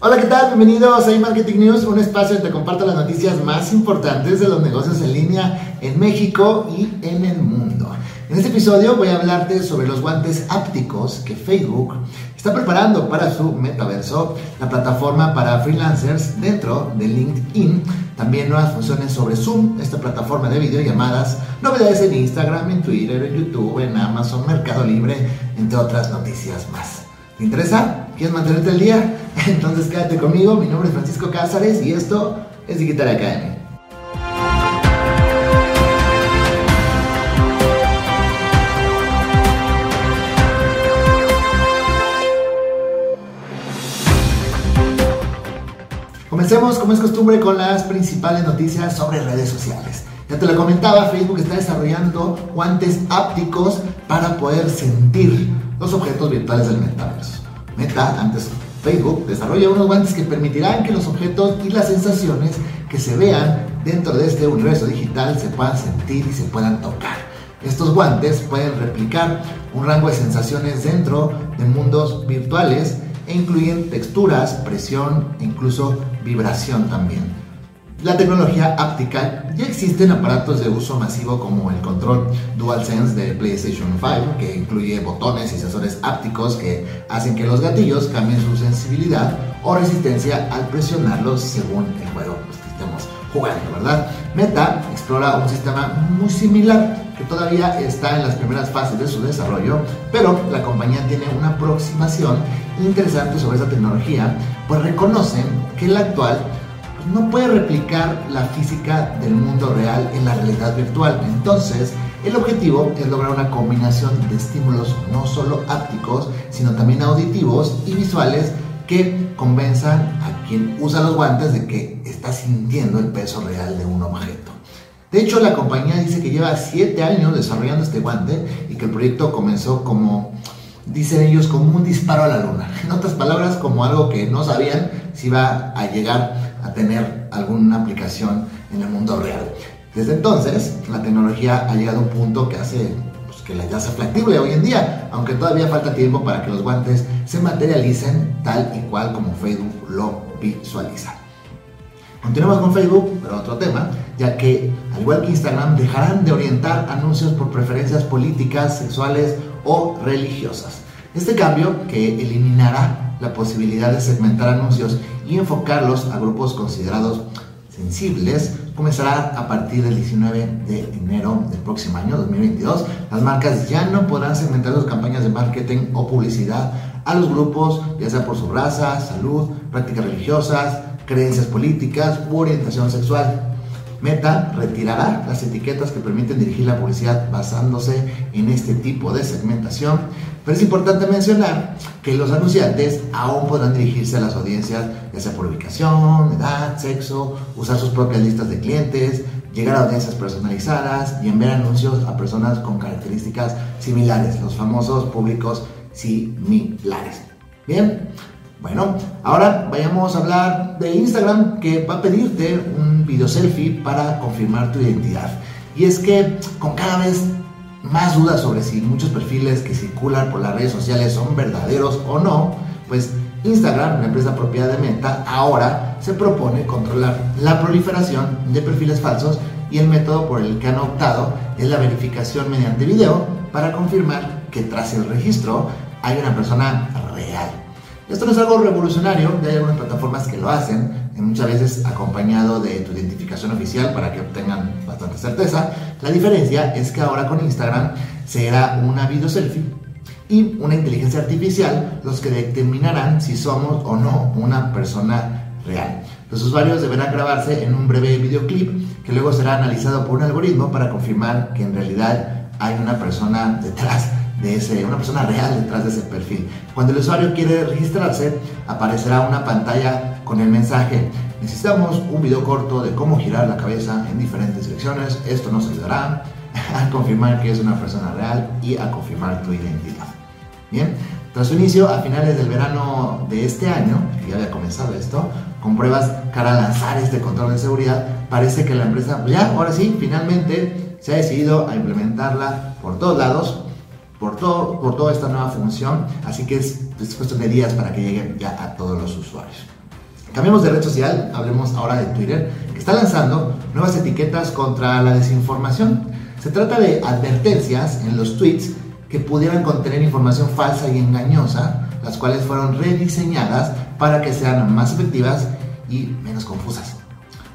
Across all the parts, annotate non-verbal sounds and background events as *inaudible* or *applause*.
Hola, ¿qué tal? Bienvenidos a Marketing News, un espacio donde te comparto las noticias más importantes de los negocios en línea en México y en el mundo. En este episodio voy a hablarte sobre los guantes ápticos que Facebook está preparando para su metaverso, la plataforma para freelancers dentro de LinkedIn, también nuevas funciones sobre Zoom, esta plataforma de videollamadas, novedades en Instagram, en Twitter, en YouTube, en Amazon, Mercado Libre, entre otras noticias más. ¿Te interesa? ¿Quieres mantenerte al día? *laughs* Entonces quédate conmigo, mi nombre es Francisco Cázares y esto es Digital Academy. Comencemos, como es costumbre, con las principales noticias sobre redes sociales. Ya te lo comentaba, Facebook está desarrollando guantes ápticos para poder sentir los objetos virtuales del metaverso. Meta, antes Facebook, desarrolla unos guantes que permitirán que los objetos y las sensaciones que se vean dentro de este universo digital se puedan sentir y se puedan tocar. Estos guantes pueden replicar un rango de sensaciones dentro de mundos virtuales e incluyen texturas, presión e incluso vibración también. La tecnología áptica ya existen aparatos de uso masivo como el control DualSense de PlayStation 5, que incluye botones y sensores ápticos que hacen que los gatillos cambien su sensibilidad o resistencia al presionarlos según el juego que estemos jugando, ¿verdad? Meta explora un sistema muy similar que todavía está en las primeras fases de su desarrollo, pero la compañía tiene una aproximación interesante sobre esa tecnología, pues reconocen que el actual no puede replicar la física del mundo real en la realidad virtual. Entonces, el objetivo es lograr una combinación de estímulos no solo ápticos, sino también auditivos y visuales que convenzan a quien usa los guantes de que está sintiendo el peso real de un objeto. De hecho, la compañía dice que lleva 7 años desarrollando este guante y que el proyecto comenzó como, dicen ellos, como un disparo a la luna. *laughs* En otras palabras, como algo que no sabían si iba a llegar a tener alguna aplicación en el mundo real. Desde entonces, la tecnología ha llegado a un punto que hace pues, que la ya sea factible hoy en día, aunque todavía falta tiempo para que los guantes se materialicen tal y cual como Facebook lo visualiza. Continuamos con Facebook, pero otro tema, ya que al igual que Instagram dejarán de orientar anuncios por preferencias políticas, sexuales o religiosas. Este cambio, que eliminará la posibilidad de segmentar anuncios y enfocarlos a grupos considerados sensibles, comenzará a partir del 19 de enero del próximo año 2022. Las marcas ya no podrán segmentar sus campañas de marketing o publicidad a los grupos, ya sea por su raza, salud, prácticas religiosas, creencias políticas u orientación sexual. Meta retirará las etiquetas que permiten dirigir la publicidad basándose en este tipo de segmentación, pero es importante mencionar que los anunciantes aún podrán dirigirse a las audiencias, ya sea por ubicación, edad, sexo, usar sus propias listas de clientes, llegar a audiencias personalizadas y enviar anuncios a personas con características similares, los famosos públicos similares. Bien, bueno, ahora vayamos a hablar de Instagram que va a pedirte un video selfie para confirmar tu identidad. Y es que con cada vez más dudas sobre si muchos perfiles que circulan por las redes sociales son verdaderos o no, pues Instagram, una empresa propiedad de Meta, ahora se propone controlar la proliferación de perfiles falsos y el método por el que han optado es la verificación mediante video para confirmar que tras el registro hay una persona real. Esto no es algo revolucionario, ya hay algunas plataformas que lo hacen, muchas veces acompañado de tu identificación oficial para que obtengan bastante certeza. La diferencia es que ahora con Instagram será una video selfie y una inteligencia artificial los que determinarán si somos o no una persona real. Los usuarios deberán grabarse en un breve videoclip que luego será analizado por un algoritmo para confirmar que en realidad hay una persona detrás de ese, una persona real detrás de ese perfil. Cuando el usuario quiere registrarse, aparecerá una pantalla con el mensaje necesitamos un video corto de cómo girar la cabeza en diferentes direcciones. Esto nos ayudará *laughs* a confirmar que es una persona real y a confirmar tu identidad. Bien, tras su inicio a finales del verano de este año, que ya había comenzado esto, con pruebas cara a lanzar este control de seguridad, parece que la empresa ya, ahora sí, finalmente se ha decidido a implementarla por todos lados por, todo, por toda esta nueva función, así que es, es cuestión de días para que lleguen ya a todos los usuarios. Cambiemos de red social, hablemos ahora de Twitter, que está lanzando nuevas etiquetas contra la desinformación. Se trata de advertencias en los tweets que pudieran contener información falsa y engañosa, las cuales fueron rediseñadas para que sean más efectivas y menos confusas.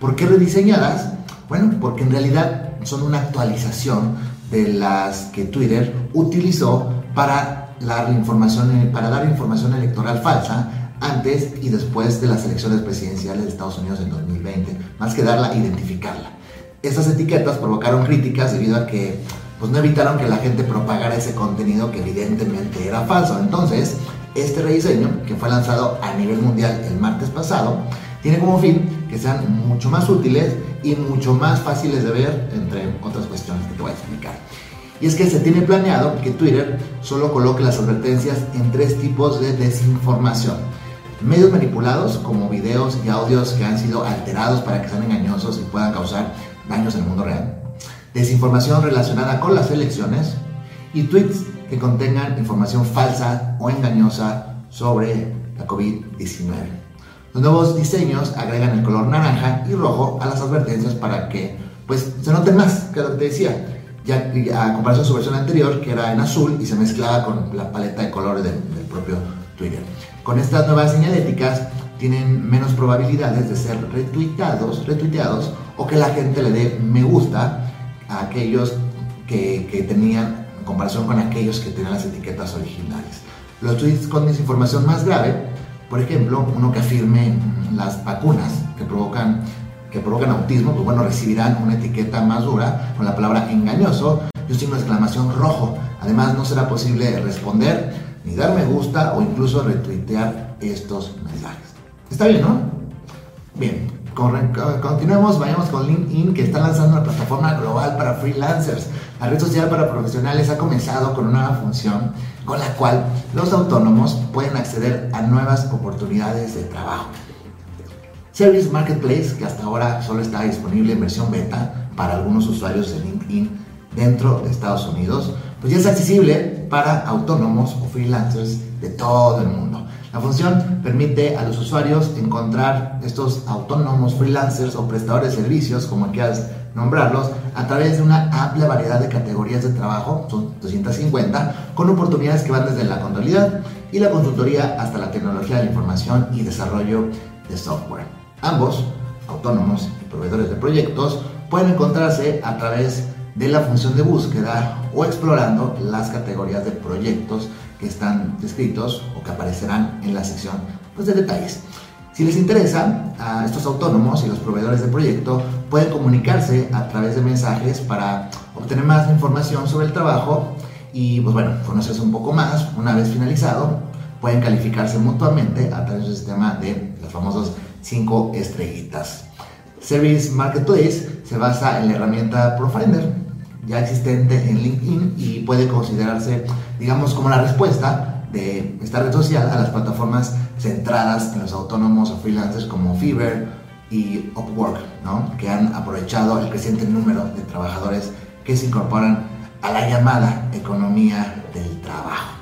¿Por qué rediseñadas? Bueno, porque en realidad son una actualización de las que Twitter utilizó para dar información, para dar información electoral falsa antes y después de las elecciones presidenciales de Estados Unidos en 2020, más que darla, identificarla. Estas etiquetas provocaron críticas debido a que pues, no evitaron que la gente propagara ese contenido que evidentemente era falso. Entonces, este rediseño, que fue lanzado a nivel mundial el martes pasado, tiene como fin que sean mucho más útiles y mucho más fáciles de ver, entre otras cuestiones que te voy a explicar. Y es que se tiene planeado que Twitter solo coloque las advertencias en tres tipos de desinformación medios manipulados como videos y audios que han sido alterados para que sean engañosos y puedan causar daños en el mundo real, desinformación relacionada con las elecciones y tweets que contengan información falsa o engañosa sobre la COVID-19. Los nuevos diseños agregan el color naranja y rojo a las advertencias para que pues, se noten más, que lo que te decía, ya a comparación de su versión anterior que era en azul y se mezclaba con la paleta de colores del, del propio Twitter. Con estas nuevas señaléticas tienen menos probabilidades de ser retuiteados, retuiteados o que la gente le dé me gusta a aquellos que, que tenían en comparación con aquellos que tenían las etiquetas originales. Los tweets con desinformación más grave, por ejemplo, uno que afirme las vacunas que provocan, que provocan autismo, pues bueno, recibirán una etiqueta más dura con la palabra engañoso y un signo de exclamación rojo. Además, no será posible responder ni dar me gusta o incluso retuitear estos mensajes. Está bien, ¿no? Bien, continuemos, vayamos con LinkedIn que está lanzando una plataforma global para freelancers. La red social para profesionales ha comenzado con una nueva función con la cual los autónomos pueden acceder a nuevas oportunidades de trabajo. Service Marketplace, que hasta ahora solo está disponible en versión beta para algunos usuarios de LinkedIn dentro de Estados Unidos, pues ya es accesible para autónomos o freelancers de todo el mundo. La función permite a los usuarios encontrar estos autónomos, freelancers o prestadores de servicios, como quieras nombrarlos, a través de una amplia variedad de categorías de trabajo, son 250, con oportunidades que van desde la contabilidad y la consultoría hasta la tecnología de la información y desarrollo de software. Ambos, autónomos y proveedores de proyectos, pueden encontrarse a través de la función de búsqueda o explorando las categorías de proyectos que están descritos o que aparecerán en la sección pues, de detalles. Si les interesa, a estos autónomos y los proveedores de proyecto pueden comunicarse a través de mensajes para obtener más información sobre el trabajo y pues bueno, conocerse un poco más. Una vez finalizado, pueden calificarse mutuamente a través del sistema de las famosas 5 estrellitas. Service Marketplace se basa en la herramienta Profinder, ya existente en LinkedIn y puede considerarse, digamos, como la respuesta de esta red social a las plataformas centradas en los autónomos o freelancers como Fiverr y Upwork, ¿no? que han aprovechado el creciente número de trabajadores que se incorporan a la llamada economía del trabajo.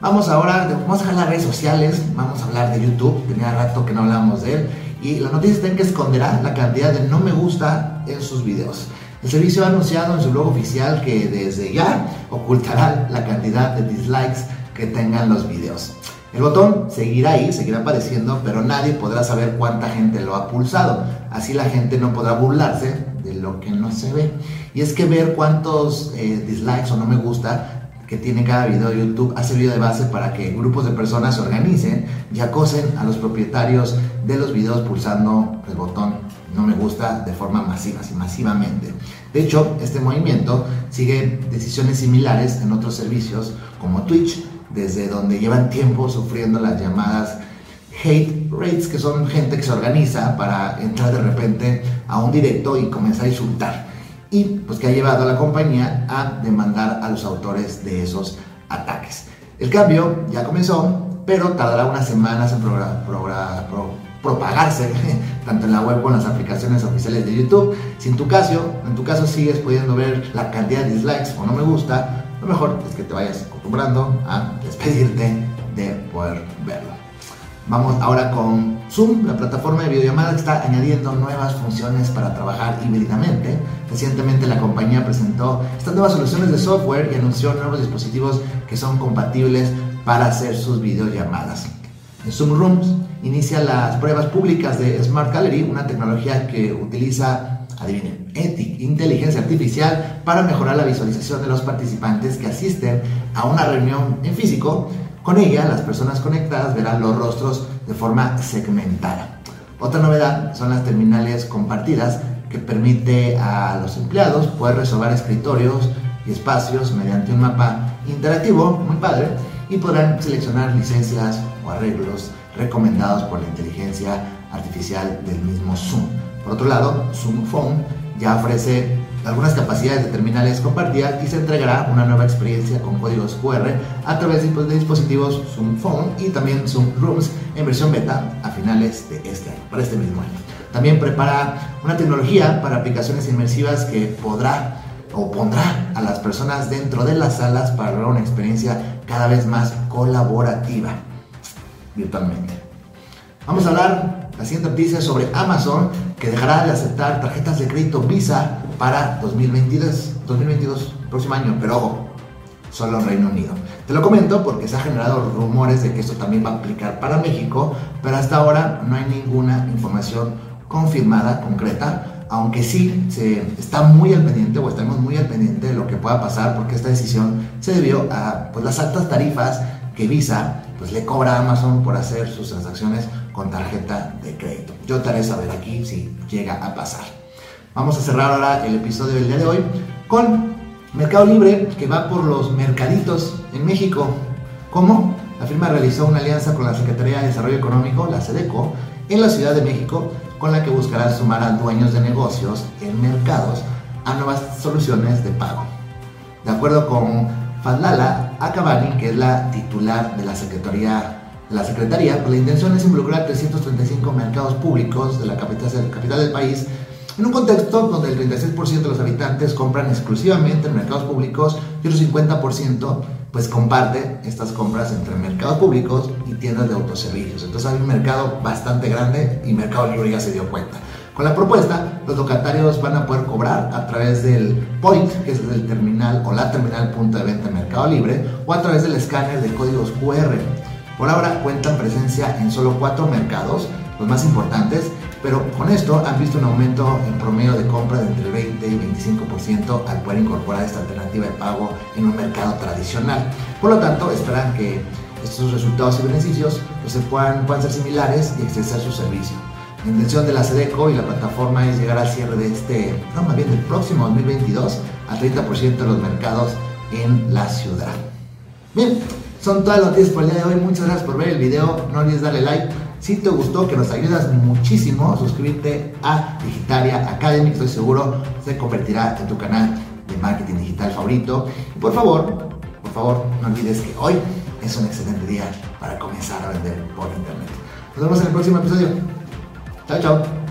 Vamos ahora, a las redes sociales, vamos a hablar de YouTube, tenía rato que no hablábamos de él, y la noticia está que esconderá la cantidad de no me gusta en sus videos. El servicio ha anunciado en su blog oficial que desde ya ocultará la cantidad de dislikes que tengan los videos. El botón seguirá ahí, seguirá apareciendo, pero nadie podrá saber cuánta gente lo ha pulsado. Así la gente no podrá burlarse de lo que no se ve. Y es que ver cuántos eh, dislikes o no me gusta que tiene cada video de YouTube ha servido de base para que grupos de personas se organicen y acosen a los propietarios de los videos pulsando el botón no me gusta de forma masiva, así masivamente. De hecho, este movimiento sigue decisiones similares en otros servicios como Twitch, desde donde llevan tiempo sufriendo las llamadas hate rates, que son gente que se organiza para entrar de repente a un directo y comenzar a insultar y pues que ha llevado a la compañía a demandar a los autores de esos ataques. El cambio ya comenzó, pero tardará unas semanas en propagarse *laughs* tanto en la web como en las aplicaciones oficiales de YouTube. Si en tu caso, en tu caso sigues pudiendo ver la cantidad de dislikes o no me gusta, lo mejor es que te vayas acostumbrando a despedirte de poder verlo. Vamos ahora con Zoom, la plataforma de videollamada que está añadiendo nuevas funciones para trabajar híbridamente. Recientemente la compañía presentó estas nuevas soluciones de software y anunció nuevos dispositivos que son compatibles para hacer sus videollamadas. Zoom Rooms inicia las pruebas públicas de Smart Gallery, una tecnología que utiliza, adivinen, inteligencia artificial para mejorar la visualización de los participantes que asisten a una reunión en físico con ella, las personas conectadas verán los rostros de forma segmentada. Otra novedad son las terminales compartidas que permite a los empleados poder resolver escritorios y espacios mediante un mapa interactivo, muy padre, y podrán seleccionar licencias o arreglos recomendados por la inteligencia artificial del mismo Zoom. Por otro lado, Zoom Phone ya ofrece algunas capacidades de terminales compartidas y se entregará una nueva experiencia con códigos QR a través de dispositivos Zoom Phone y también Zoom Rooms en versión beta a finales de este año, para este mismo año. También prepara una tecnología para aplicaciones inmersivas que podrá o pondrá a las personas dentro de las salas para lograr una experiencia cada vez más colaborativa virtualmente. Vamos a hablar la siguiente noticia sobre Amazon que dejará de aceptar tarjetas de crédito Visa para 2022, 2022, próximo año, pero solo en Reino Unido. Te lo comento porque se han generado rumores de que esto también va a aplicar para México, pero hasta ahora no hay ninguna información confirmada, concreta, aunque sí se está muy al pendiente o estamos muy al pendiente de lo que pueda pasar porque esta decisión se debió a pues, las altas tarifas que Visa pues, le cobra a Amazon por hacer sus transacciones con tarjeta de crédito. Yo te haré saber aquí si llega a pasar. Vamos a cerrar ahora el episodio del día de hoy con Mercado Libre, que va por los mercaditos en México. ¿Cómo? La firma realizó una alianza con la Secretaría de Desarrollo Económico, la SEDECO, en la Ciudad de México, con la que buscará sumar a dueños de negocios en mercados a nuevas soluciones de pago. De acuerdo con Fadlala Akabani, que es la titular de la Secretaría la Secretaría, pues la intención es involucrar 335 mercados públicos de la capital, del país en un contexto donde el 36% de los habitantes compran exclusivamente en mercados públicos y otro 50% pues comparte estas compras entre mercados públicos y tiendas de autoservicios. Entonces hay un mercado bastante grande y Mercado Libre ya se dio cuenta. Con la propuesta, los locatarios van a poder cobrar a través del POINT, que es el terminal o la terminal punto de venta Mercado Libre, o a través del escáner de códigos QR. Por ahora cuentan presencia en solo cuatro mercados, los más importantes, pero con esto han visto un aumento en promedio de compra de entre 20 y 25% al poder incorporar esta alternativa de pago en un mercado tradicional. Por lo tanto, esperan que estos resultados y beneficios pues, puedan, puedan ser similares y extender su servicio. La intención de la SEDECO y la plataforma es llegar al cierre de este, no más bien del próximo 2022, al 30% de los mercados en la ciudad. Bien, son todas las noticias por el día de hoy. Muchas gracias por ver el video. No olvides darle like si te gustó, que nos ayudas muchísimo, suscríbete a Digitalia Academy, estoy seguro se convertirá en tu canal de marketing digital favorito. Y por favor, por favor, no olvides que hoy es un excelente día para comenzar a vender por internet. Nos vemos en el próximo episodio. 来讲。